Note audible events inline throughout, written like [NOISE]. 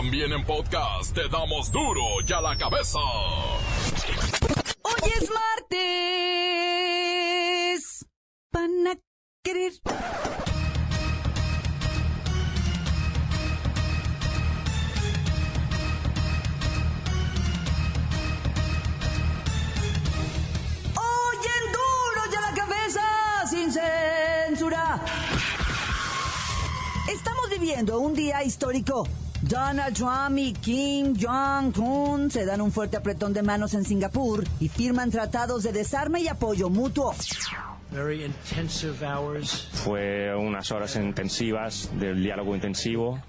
También en podcast te damos duro y a la cabeza. Hoy es martes. Van a querer. Censura. Estamos viviendo un día histórico. Donald Trump y Kim Jong-un se dan un fuerte apretón de manos en Singapur y firman tratados de desarme y apoyo mutuo. Very intensive hours. Fue unas horas intensivas del diálogo intensivo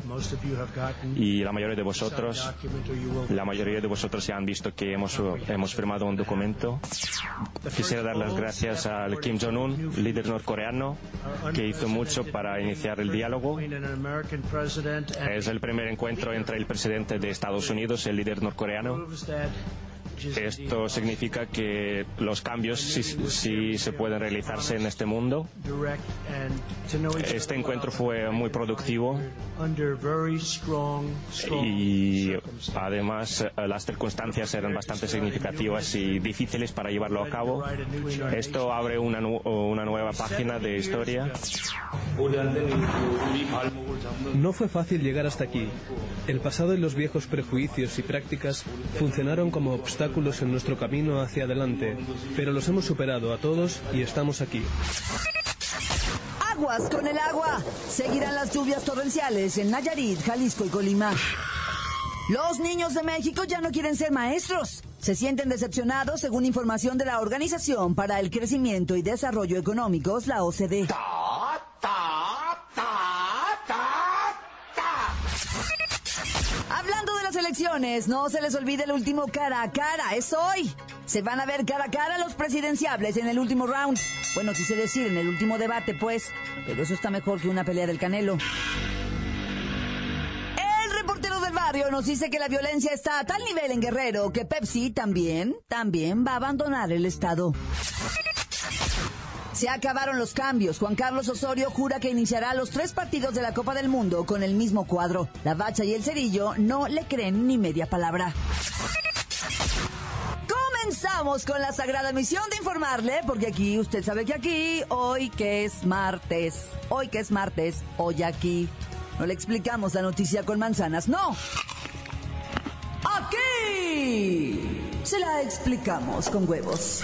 y la mayoría de vosotros, la mayoría de vosotros ya han visto que hemos, hemos firmado un documento. Quisiera dar las gracias al Kim Jong-un, líder norcoreano, que hizo mucho para iniciar el diálogo. Es el primer encuentro entre el presidente de Estados Unidos, el líder norcoreano. Esto significa que los cambios sí, sí se pueden realizarse en este mundo. Este encuentro fue muy productivo y además eh, las circunstancias eran bastante significativas y difíciles para llevarlo a cabo. Esto abre una, nu- una nueva página de historia. No fue fácil llegar hasta aquí. El pasado y los viejos prejuicios y prácticas funcionaron como obstáculos en nuestro camino hacia adelante, pero los hemos superado a todos y estamos aquí. Aguas con el agua. Seguirán las lluvias torrenciales en Nayarit, Jalisco y Colima. Los niños de México ya no quieren ser maestros. Se sienten decepcionados según información de la Organización para el Crecimiento y Desarrollo Económicos, la OCDE. No se les olvide el último cara a cara, es hoy. Se van a ver cara a cara los presidenciables en el último round. Bueno, quise decir en el último debate, pues, pero eso está mejor que una pelea del Canelo. El reportero del barrio nos dice que la violencia está a tal nivel en Guerrero que Pepsi también, también va a abandonar el estado. Se acabaron los cambios. Juan Carlos Osorio jura que iniciará los tres partidos de la Copa del Mundo con el mismo cuadro. La Bacha y el Cerillo no le creen ni media palabra. Comenzamos con la sagrada misión de informarle, porque aquí, usted sabe que aquí, hoy que es martes, hoy que es martes, hoy aquí, no le explicamos la noticia con manzanas, no. Aquí se la explicamos con huevos.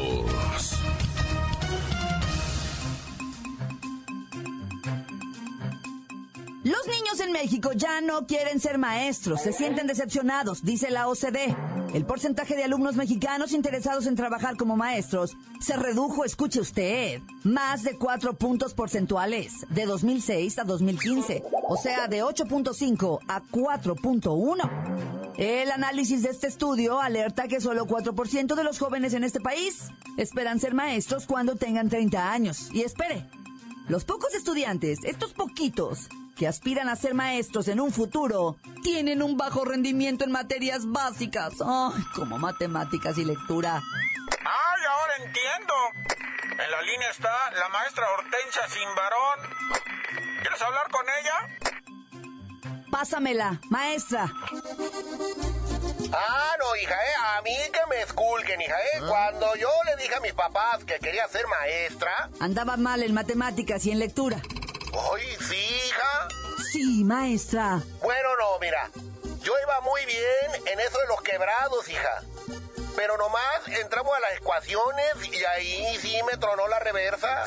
Los niños en México ya no quieren ser maestros, se sienten decepcionados, dice la OCDE. El porcentaje de alumnos mexicanos interesados en trabajar como maestros se redujo, escuche usted, más de cuatro puntos porcentuales de 2006 a 2015, o sea, de 8.5 a 4.1. El análisis de este estudio alerta que solo 4% de los jóvenes en este país esperan ser maestros cuando tengan 30 años. Y espere, los pocos estudiantes, estos poquitos, que aspiran a ser maestros en un futuro, tienen un bajo rendimiento en materias básicas, ay, como matemáticas y lectura. ¡Ay, ahora entiendo! En la línea está la maestra Hortensia Simbarón. ¿Quieres hablar con ella? Pásamela, maestra. Ah, no, hija, ¿eh? A mí que me esculquen, hija, ¿eh? Cuando yo le dije a mis papás que quería ser maestra... Andaba mal en matemáticas y en lectura. ¡Ay, sí, hija! Sí, maestra. Bueno, no, mira. Yo iba muy bien en eso de los quebrados, hija. Pero nomás entramos a las ecuaciones y ahí sí me tronó la reversa.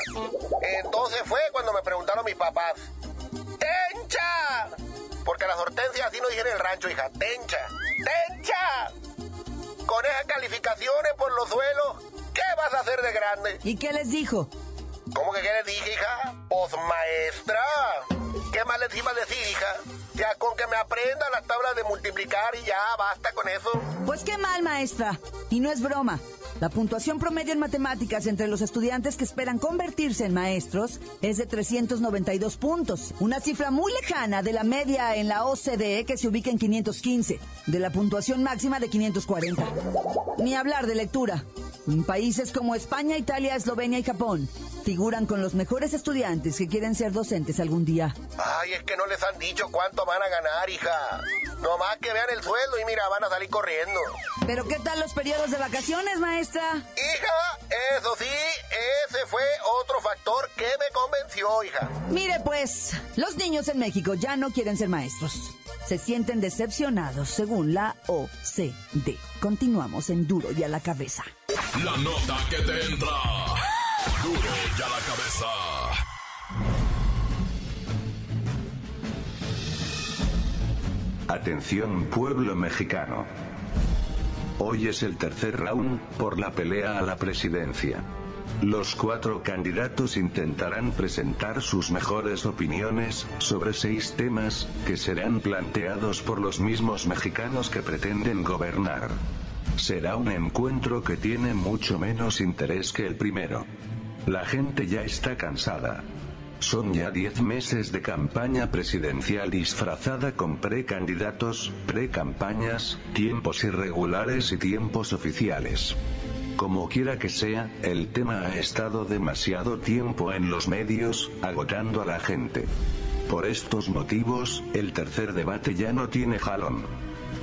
Entonces fue cuando me preguntaron mis papás. ¡Tencha! Porque las hortensias así no dije en el rancho, hija. ¡Tencha! ¡Tencha! Con esas calificaciones por los suelos, ¿qué vas a hacer de grande? ¿Y qué les dijo? ¿Cómo que qué dije, hija? Pues maestra. ¿Qué más les iba a decir, hija? Ya con que me aprenda las tablas de multiplicar y ya, basta con eso. Pues qué mal, maestra. Y no es broma. La puntuación promedio en matemáticas entre los estudiantes que esperan convertirse en maestros es de 392 puntos, una cifra muy lejana de la media en la OCDE que se ubica en 515, de la puntuación máxima de 540. Ni hablar de lectura. Países como España, Italia, Eslovenia y Japón figuran con los mejores estudiantes que quieren ser docentes algún día. Ay, es que no les han dicho cuánto van a ganar, hija. Nomás que vean el sueldo y mira, van a salir corriendo. Pero ¿qué tal los periodos de vacaciones, maestra? Hija, eso sí, ese fue otro factor que me convenció, hija. Mire pues, los niños en México ya no quieren ser maestros. Se sienten decepcionados según la OCD. Continuamos en Duro y a la cabeza. La nota que te entra. Atención pueblo mexicano. Hoy es el tercer round por la pelea a la presidencia. Los cuatro candidatos intentarán presentar sus mejores opiniones sobre seis temas que serán planteados por los mismos mexicanos que pretenden gobernar. Será un encuentro que tiene mucho menos interés que el primero. La gente ya está cansada. Son ya 10 meses de campaña presidencial disfrazada con precandidatos, precampañas, tiempos irregulares y tiempos oficiales. Como quiera que sea, el tema ha estado demasiado tiempo en los medios, agotando a la gente. Por estos motivos, el tercer debate ya no tiene jalón.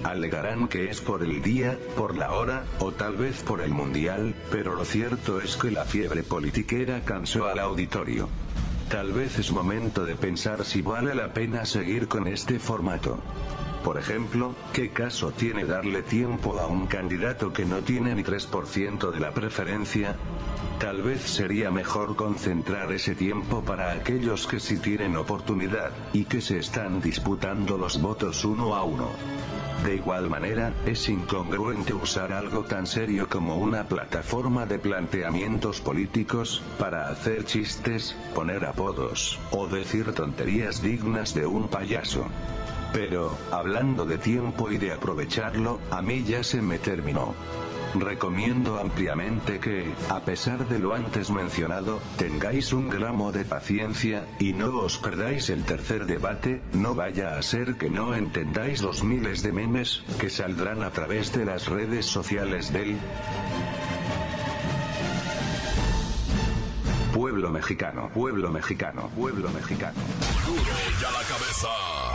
Alegarán que es por el día, por la hora, o tal vez por el mundial, pero lo cierto es que la fiebre politiquera cansó al auditorio. Tal vez es momento de pensar si vale la pena seguir con este formato. Por ejemplo, ¿qué caso tiene darle tiempo a un candidato que no tiene ni 3% de la preferencia? Tal vez sería mejor concentrar ese tiempo para aquellos que sí tienen oportunidad, y que se están disputando los votos uno a uno. De igual manera, es incongruente usar algo tan serio como una plataforma de planteamientos políticos, para hacer chistes, poner apodos, o decir tonterías dignas de un payaso. Pero, hablando de tiempo y de aprovecharlo, a mí ya se me terminó. Recomiendo ampliamente que, a pesar de lo antes mencionado, tengáis un gramo de paciencia, y no os perdáis el tercer debate, no vaya a ser que no entendáis los miles de memes, que saldrán a través de las redes sociales del pueblo mexicano, pueblo mexicano, pueblo mexicano. La cabeza.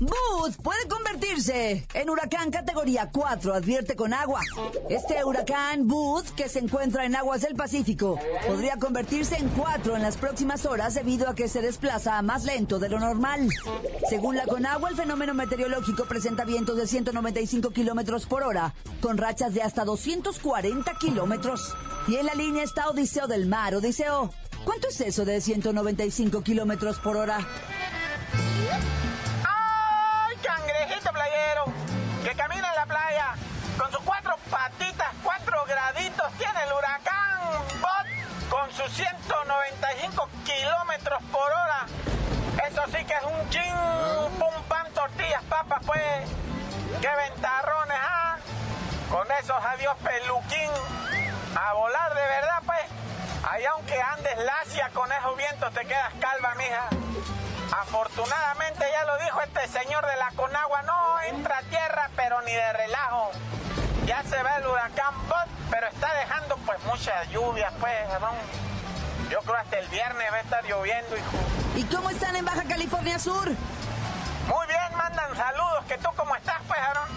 Booth puede convertirse en huracán categoría 4, advierte con agua. Este huracán Booth, que se encuentra en aguas del Pacífico, podría convertirse en 4 en las próximas horas debido a que se desplaza más lento de lo normal. Según la Conagua, el fenómeno meteorológico presenta vientos de 195 kilómetros por hora, con rachas de hasta 240 kilómetros. Y en la línea está Odiseo del Mar. Odiseo, ¿cuánto es eso de 195 kilómetros por hora? 195 kilómetros por hora. Eso sí que es un chin, pum, pan, tortillas, papas, pues. ¡Qué ventarrones, ah! Con esos adiós peluquín. A volar de verdad, pues. Ahí aunque andes lacia con esos vientos te quedas calva, mija. Afortunadamente ya lo dijo este señor de la Conagua, no entra tierra, pero ni de relajo. Ya se ve el huracán Bot, pero está dejando pues muchas lluvias, pues, ¿no? Yo creo hasta el viernes va a estar lloviendo, hijo. ¿Y cómo están en Baja California Sur? Muy bien, mandan saludos, que tú cómo estás, pues, Aaron.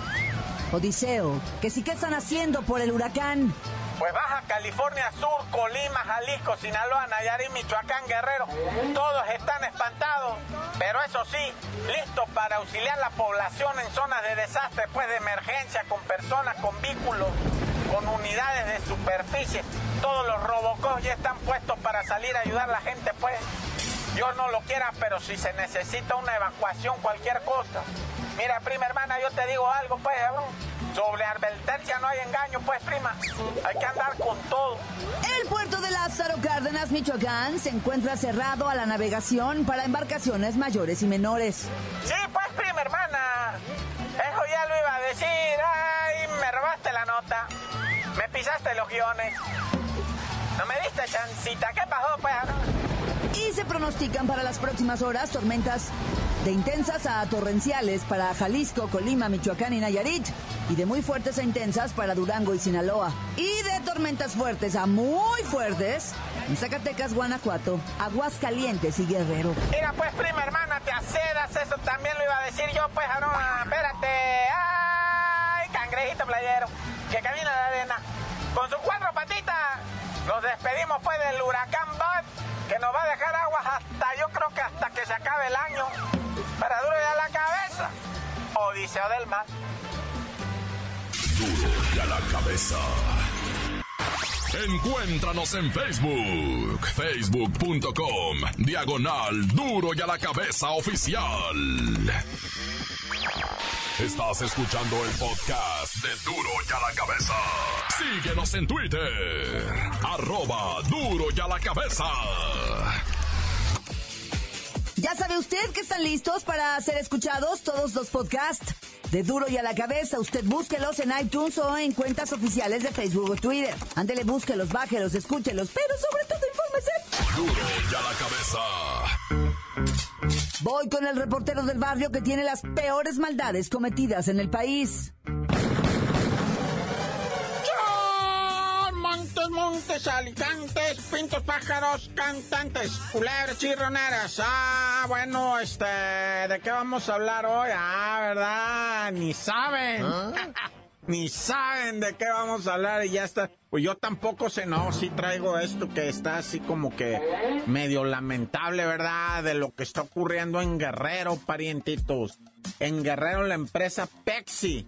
Odiseo, que sí que están haciendo por el huracán. Pues Baja California Sur, Colima, Jalisco, Sinaloa, Nayarit, Michoacán, Guerrero, todos están espantados, pero eso sí, listos para auxiliar a la población en zonas de desastre, pues de emergencia, con personas, con vehículos, con unidades de superficie. Todos los robocos ya están puestos para salir a ayudar a la gente, pues. Dios no lo quiera, pero si se necesita una evacuación, cualquier cosa. Mira, prima hermana, yo te digo algo, pues, cabrón. Sobre advertencia no hay engaño, pues, prima. Hay que andar con todo. El puerto de Lázaro Cárdenas, Michoacán, se encuentra cerrado a la navegación para embarcaciones mayores y menores. Sí, pues, prima hermana. Eso ya lo iba a decir. Ay, me robaste la nota. Me pisaste los guiones. No me diste chancita. ¿Qué pasó, pues? Y se pronostican para las próximas horas tormentas de intensas a torrenciales para Jalisco, Colima, Michoacán y Nayarit, y de muy fuertes a intensas para Durango y Sinaloa, y de tormentas fuertes a muy fuertes en Zacatecas, Guanajuato, Aguascalientes y Guerrero. Mira, pues, prima hermana, te acedas, eso también lo iba a decir yo, pues, Arona, espérate. ¡Ay, cangrejito playero! Que camina la arena. Nos despedimos, pues, del huracán Bud, que nos va a dejar aguas hasta, yo creo que hasta que se acabe el año. Para duro ya la cabeza. Odiseo del mar. Duro y a la cabeza. Encuéntranos en Facebook, facebook.com, diagonal duro y a la cabeza oficial. Estás escuchando el podcast de Duro y a la cabeza. Síguenos en Twitter, arroba duro y a la cabeza. Ya sabe usted que están listos para ser escuchados todos los podcasts de Duro y a la Cabeza. Usted búsquelos en iTunes o en cuentas oficiales de Facebook o Twitter. Ándele, búsquelos, bájelos, escúchelos, pero sobre todo infórmese. Duro y a la cabeza. Voy con el reportero del barrio que tiene las peores maldades cometidas en el país. Montes, montes, alicantes, pintos, pájaros, cantantes, culebras, chirroneras. Ah, bueno, este, ¿de qué vamos a hablar hoy? Ah, ¿verdad? Ni saben. [LAUGHS] Ni saben de qué vamos a hablar y ya está. Pues yo tampoco sé, no, sí traigo esto que está así como que medio lamentable, ¿verdad? De lo que está ocurriendo en Guerrero, parientitos. En Guerrero la empresa Pepsi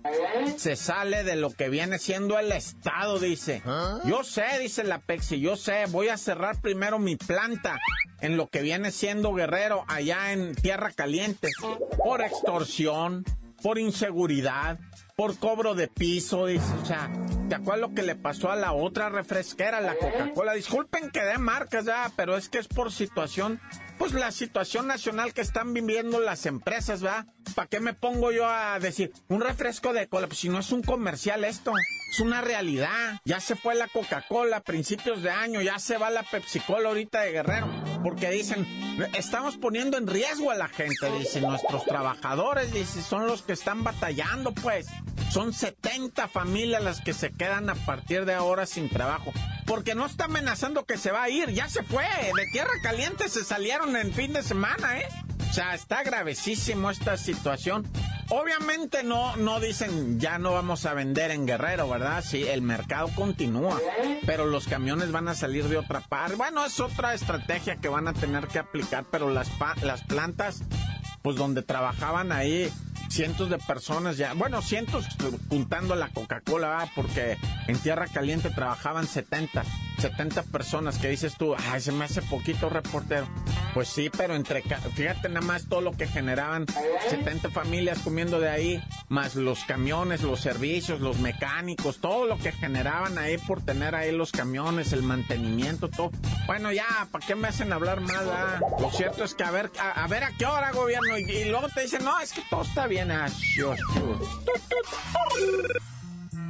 se sale de lo que viene siendo el Estado, dice. Yo sé, dice la Pepsi, yo sé, voy a cerrar primero mi planta en lo que viene siendo Guerrero, allá en Tierra Caliente, por extorsión, por inseguridad, por cobro de piso, dice, o sea, ¿te acuerdas lo que le pasó a la otra refresquera, la Coca-Cola? Disculpen que dé marcas ya, pero es que es por situación, pues la situación nacional que están viviendo las empresas, ¿va? ¿Para qué me pongo yo a decir un refresco de cola? Pues si no es un comercial esto, es una realidad. Ya se fue la Coca-Cola a principios de año, ya se va la Pepsi-Cola ahorita de Guerrero, porque dicen, estamos poniendo en riesgo a la gente, dicen nuestros trabajadores, dicen, son los que están batallando, pues. Son 70 familias las que se quedan a partir de ahora sin trabajo. Porque no está amenazando que se va a ir, ya se fue. De tierra caliente se salieron en fin de semana, ¿eh? O sea, está gravesísimo esta situación. Obviamente no, no dicen ya no vamos a vender en Guerrero, ¿verdad? Sí, el mercado continúa, pero los camiones van a salir de otra parte. Bueno, es otra estrategia que van a tener que aplicar, pero las, las plantas, pues donde trabajaban ahí cientos de personas ya, bueno, cientos juntando la Coca-Cola, porque en Tierra Caliente trabajaban 70, 70 personas, que dices tú, ay, se me hace poquito reportero. Pues sí, pero entre, fíjate nada más todo lo que generaban 70 familias comiendo de ahí, más los camiones, los servicios, los mecánicos, todo lo que generaban ahí por tener ahí los camiones, el mantenimiento, todo. Bueno, ya, ¿para qué me hacen hablar más? Ah? Lo cierto es que a ver, a, ver a qué hora gobierno y, luego te dicen, no, es que todo está bien. Ah,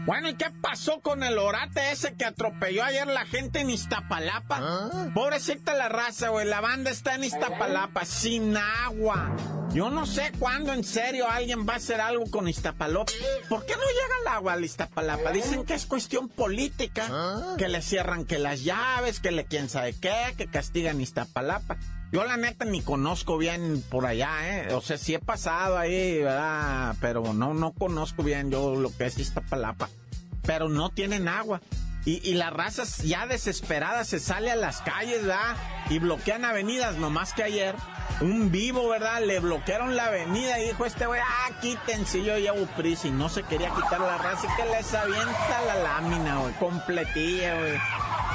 bueno, ¿y qué pasó con el orate ese que atropelló ayer la gente en Iztapalapa? Pobrecita la raza, güey. La banda está en Iztapalapa, sin agua. Yo no sé cuándo en serio alguien va a hacer algo con Iztapalapa. ¿Por qué no llega el agua a Iztapalapa? Dicen que es cuestión política. Que le cierran que las llaves, que le quién sabe qué, que castigan Iztapalapa. Yo la neta ni conozco bien por allá, ¿eh? O sea, sí he pasado ahí, ¿verdad? Pero no, no conozco bien yo lo que es Iztapalapa. Pero no tienen agua. Y, las razas ya desesperadas se sale a las calles, ¿verdad? Y bloquean avenidas, nomás que ayer un vivo, ¿verdad? Le bloquearon la avenida y dijo este güey, ah, quítense, yo llevo prisa y no se quería quitar la raza y que les avienta la lámina, güey, completilla, güey.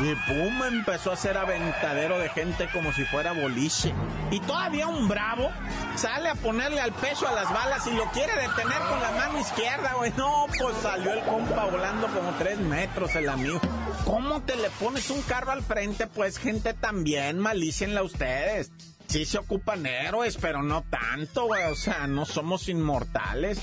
Y pum, empezó a ser aventadero de gente como si fuera boliche. Y todavía un bravo sale a ponerle al peso a las balas y lo quiere detener con la mano izquierda, güey. No, pues salió el compa volando como tres metros el amigo. ¿Cómo te le pones un carro al frente? Pues gente también, malícienla ustedes. Sí se ocupan héroes, pero no tanto, güey. O sea, no somos inmortales.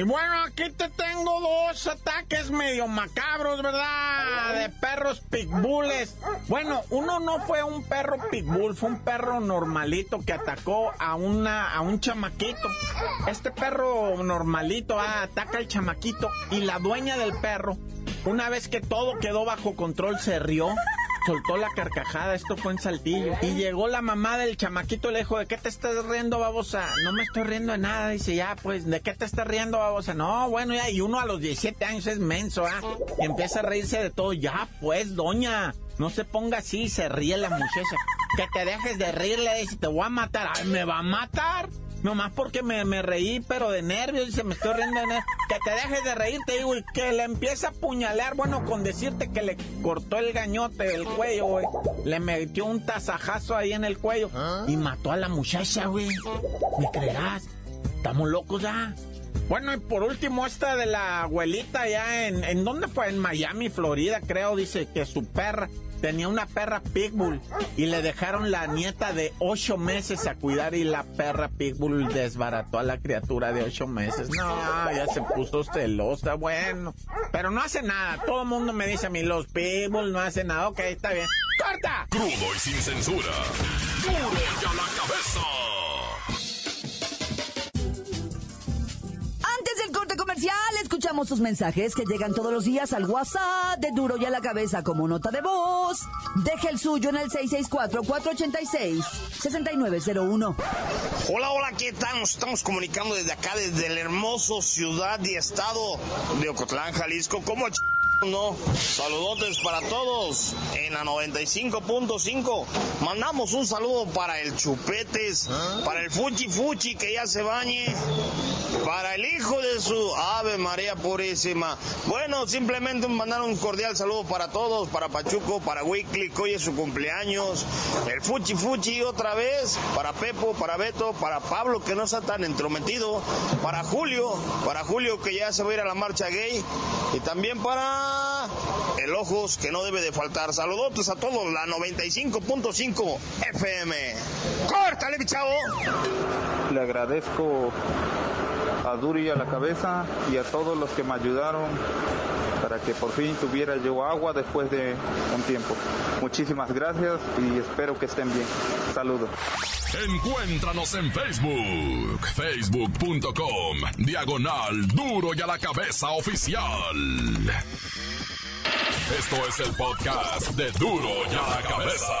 Y bueno, aquí te tengo dos ataques medio macabros, ¿verdad? De perros pitbulls. Bueno, uno no fue un perro pitbull, fue un perro normalito que atacó a una a un chamaquito. Este perro normalito ah, ataca al chamaquito y la dueña del perro, una vez que todo quedó bajo control, se rió soltó la carcajada, esto fue en Saltillo. Y llegó la mamá del chamaquito le dijo, ¿de qué te estás riendo, babosa? No me estoy riendo de nada. Dice, ya, pues, ¿de qué te estás riendo, babosa? No, bueno, ya, y uno a los 17 años es menso, ¿ah? Y empieza a reírse de todo. Ya, pues, doña, no se ponga así, se ríe la muchacha. Que te dejes de reírle, dice, te voy a matar. Ay, ¿me va a matar? Nomás porque me, reí, pero de nervios, dice, me estoy riendo de nervios. Que te dejes de reír, te digo, y que le empieza a puñalear, bueno, con decirte que le cortó el gañote del cuello, güey. Le metió un tasajazo ahí en el cuello y mató a la muchacha, güey. ¿Me creerás? Estamos locos ya. Bueno, y por último, esta de la abuelita ya en... ¿En dónde fue? En Miami, Florida, creo, dice que su perra tenía una perra pitbull y le dejaron la nieta de ocho meses a cuidar y la perra pitbull desbarató a la criatura de ocho meses. No, ya se puso celosa, bueno. Pero no hace nada. Todo el mundo me dice a mí, los pitbull no hacen nada. Ok, está bien. ¡Corta! Crudo y sin censura. Duro y a la cabeza. Escuchamos sus mensajes que llegan todos los días al WhatsApp de Duro y a la cabeza como nota de voz. Deje el suyo en el 664-486-6901. Hola, hola, ¿qué tal? Nos estamos comunicando desde acá, desde el hermoso ciudad y estado de Ocotlán, Jalisco. ¿Cómo. No? Saludotes para todos en la 95.5. Mandamos un saludo para el Chupetes, para el Fuchi Fuchi que ya se bañe, para el hijo de su Ave María Purísima. Bueno, simplemente mandar un cordial saludo para todos, para Pachuco, para que hoy es su cumpleaños, el Fuchi Fuchi otra vez, para Pepo, para Beto, para Pablo que no está tan entrometido, para Julio, para Julio que ya se va a ir a la marcha gay, y también para el Ojos que no debe de faltar. Saludotes a todos, la 95.5 FM. ¡Córtale, mi chavo! Le agradezco a Duri a la cabeza y a todos los que me ayudaron para que por fin tuviera yo agua después de un tiempo. Muchísimas gracias y espero que estén bien. Saludos. Encuéntranos en Facebook, facebook.com, diagonal duro y a la cabeza oficial. Esto es el podcast de duro y a la cabeza.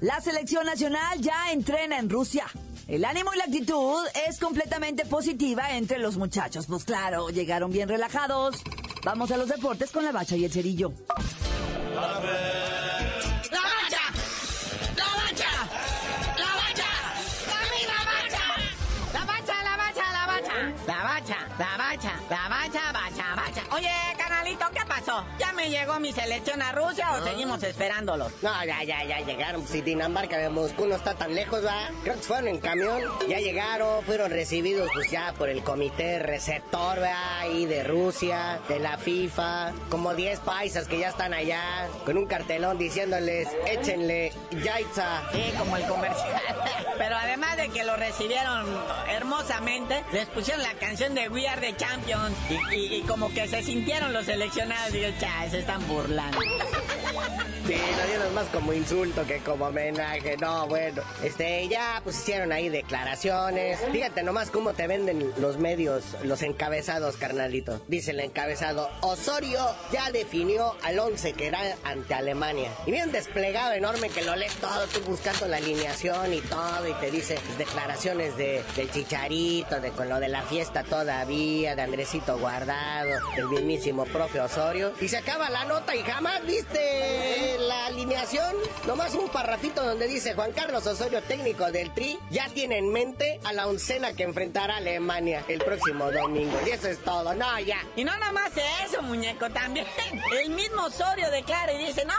La selección nacional ya entrena en Rusia. El ánimo y la actitud es completamente positiva entre los muchachos. Pues claro, llegaron bien relajados. Vamos a los deportes con la bacha y el cerillo. ¡La la bacha, la bacha, bacha, bacha. Oye, canalito, ¿qué? ¿Ya me llegó mi selección a Rusia o seguimos esperándolo? No, ya, ya, ya llegaron. Si Dinamarca de Moscú no está tan lejos, ¿va? Creo que fueron en camión. Ya llegaron, fueron recibidos pues ya por el comité receptor, ¿va? Ahí de Rusia, de la FIFA. Como 10 paisas que ya están allá, con un cartelón diciéndoles, échenle Yaitza. Sí, como el comercial. [LAUGHS] Pero además de que lo recibieron hermosamente, les pusieron la canción de We Are the Champions. Y, y- y como que se sintieron los seleccionados. Digo, cha, se están burlando. Sí, lo dieron más como insulto que como homenaje. No, bueno. Este, ya pues hicieron ahí declaraciones. Fíjate nomás cómo te venden los medios, los encabezados, carnalito. Dice el encabezado, Osorio ya definió al 11 que era ante Alemania. Y bien desplegado enorme que lo lees todo, tú buscando la alineación y todo, y te dice pues, declaraciones de, del chicharito, de con lo de la fiesta todavía, de Andresito Guardado, del mismísimo profe Osorio. Y se acaba la nota y jamás viste la alineación. Nomás un parrafito donde dice Juan Carlos Osorio, técnico del Tri, ya tiene en mente a la oncena que enfrentará a Alemania el próximo domingo. Y eso es todo. No, ya. Y no nada más eso, muñeco, también. El mismo Osorio declara y dice, no,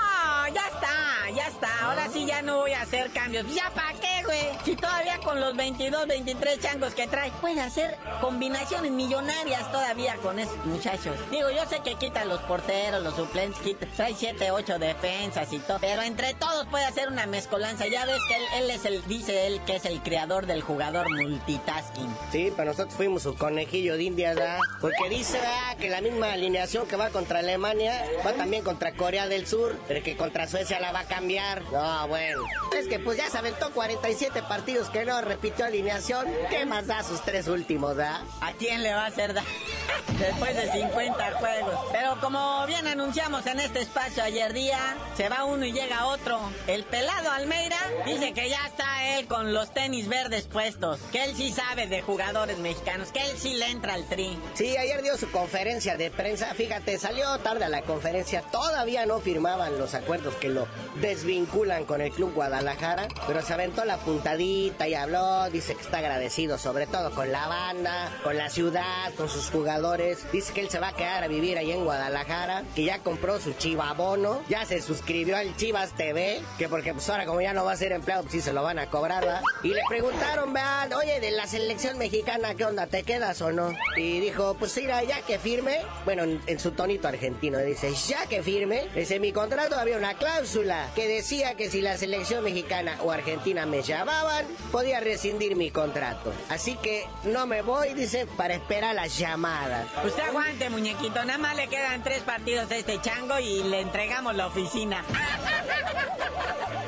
ya está, ya está. Ahora sí ya no voy a hacer cambios. ¿Ya para qué, güey. Si todavía con los 22, 23 changos que trae, puede hacer combinaciones millonarias todavía con esos muchachos. Digo, yo sé que quita los porteros, los suplentes, quita, trae 7, 8 defensas y todo. Pero entre todos puede hacer una mezcolanza. Ya ves que él, él es el, dice él que es el creador del jugador multitasking. Sí, pero nosotros fuimos su conejillo de indias, ¿verdad? Porque dice ¿verdad? que la misma alineación que va contra Alemania va también contra Corea del Sur, pero que contra Suecia la va a cambiar. No, bueno. Es que pues ya se aventó 47 partidos que no repitió alineación. ¿Qué más da sus tres últimos, ¿verdad? ¿A quién le va a hacer daño? [LAUGHS] Después de 50 juegos. Pero como bien anunciamos en este espacio ayer día, se va uno y llega otro. El pelado Almeida dice que ya está él con los tenis verdes puestos. Que él sí sabe de jugadores mexicanos. Que él sí le entra al tri. Sí, ayer dio su conferencia de prensa. Fíjate, salió tarde a la conferencia. Todavía no firmaban los acuerdos que lo desvinculan con el Club Guadalajara. Pero se aventó la puntadita y habló. Dice que está agradecido sobre todo con la banda, con la ciudad, con sus jugadores. Dice que él se va a quedar a vivir ahí en Guadalajara. Que ya compró su chivabono. Ya se suscribió al Chivas TV. Que porque pues ahora como ya no va a ser empleado, pues sí se lo van a cobrar, ¿verdad? Y le preguntaron, vean, oye, de la selección mexicana, ¿qué onda? ¿Te quedas o no? Y dijo, pues mira, ya que firme, bueno, en, en su tonito argentino, dice, ya que firme, dice, mi contrato había una cláusula que decía que si la selección mexicana o argentina me llamaban, podía rescindir mi contrato. Así que no me voy, dice, para esperar las llamadas. Usted aguante, muñequito. Nada más le quedan tres partidos a este chango y le entregamos la oficina.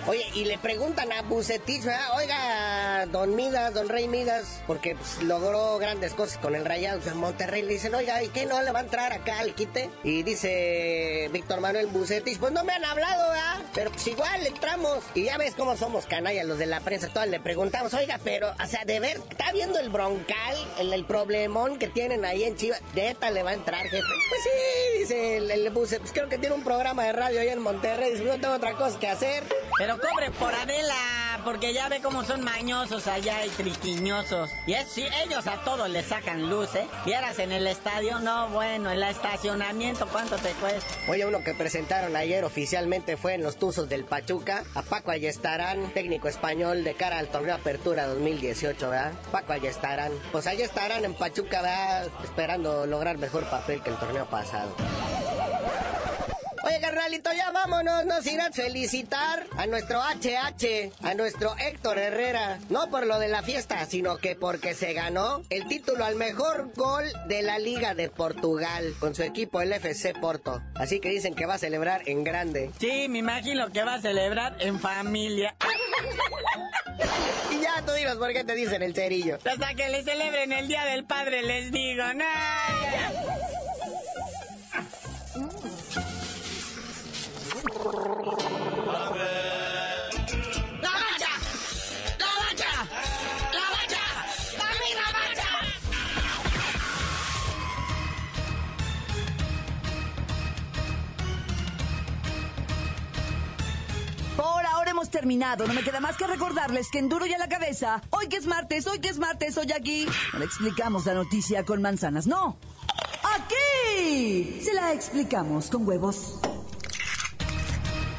Oye, y le preguntan a Bucetich, oiga, don Midas, don Rey Midas, porque pues, logró grandes cosas con el Rayados de Monterrey. Le dicen, oiga, ¿y qué no le va a entrar acá al quite? Y dice Víctor Manuel Bucetich, pues no me han hablado, ¿verdad? Pero pues igual entramos. Y ya ves cómo somos canallas los de la prensa. Todos le preguntamos, oiga, pero, o sea, de ver, ¿está viendo el broncal, el, el problemón que tienen ahí en Chivas? ¿Neta le va a entrar, jefe? Pues sí, dice el, el Buce, pues creo que tiene un programa de radio ahí en Monterrey. Dice, no tengo otra cosa que hacer. Pero cobre por Adela, porque ya ve cómo son mañosos allá y triquiñosos. Y es, sí, ellos a todos les sacan luz, ¿eh? Vieras en el estadio, no, bueno, el estacionamiento, ¿cuánto te cuesta? Oye, uno que presentaron ayer oficialmente fue en los Tuzos del Pachuca, a Paco Ayestarán, técnico español de cara al torneo Apertura 2018, ¿verdad? Paco Ayestarán. Pues ahí estarán en Pachuca, ¿verdad? Esperando lograr mejor papel que el torneo pasado. Oye, carnalito, ya vámonos, nos irán a felicitar a nuestro HH, a nuestro Héctor Herrera, no por lo de la fiesta, sino que porque se ganó el título al mejor gol de la Liga de Portugal con su equipo, el FC Porto. Así que dicen que va a celebrar en grande. Sí, me imagino que va a celebrar en familia. Y ya tú dinos por qué te dicen el cerillo. Hasta que le celebren el Día del Padre, les digo, no. Terminado. No me queda más que recordarles que en duro y a la cabeza, hoy que es martes, hoy que es martes, hoy aquí, no le explicamos la noticia con manzanas, no. Aquí se la explicamos con huevos.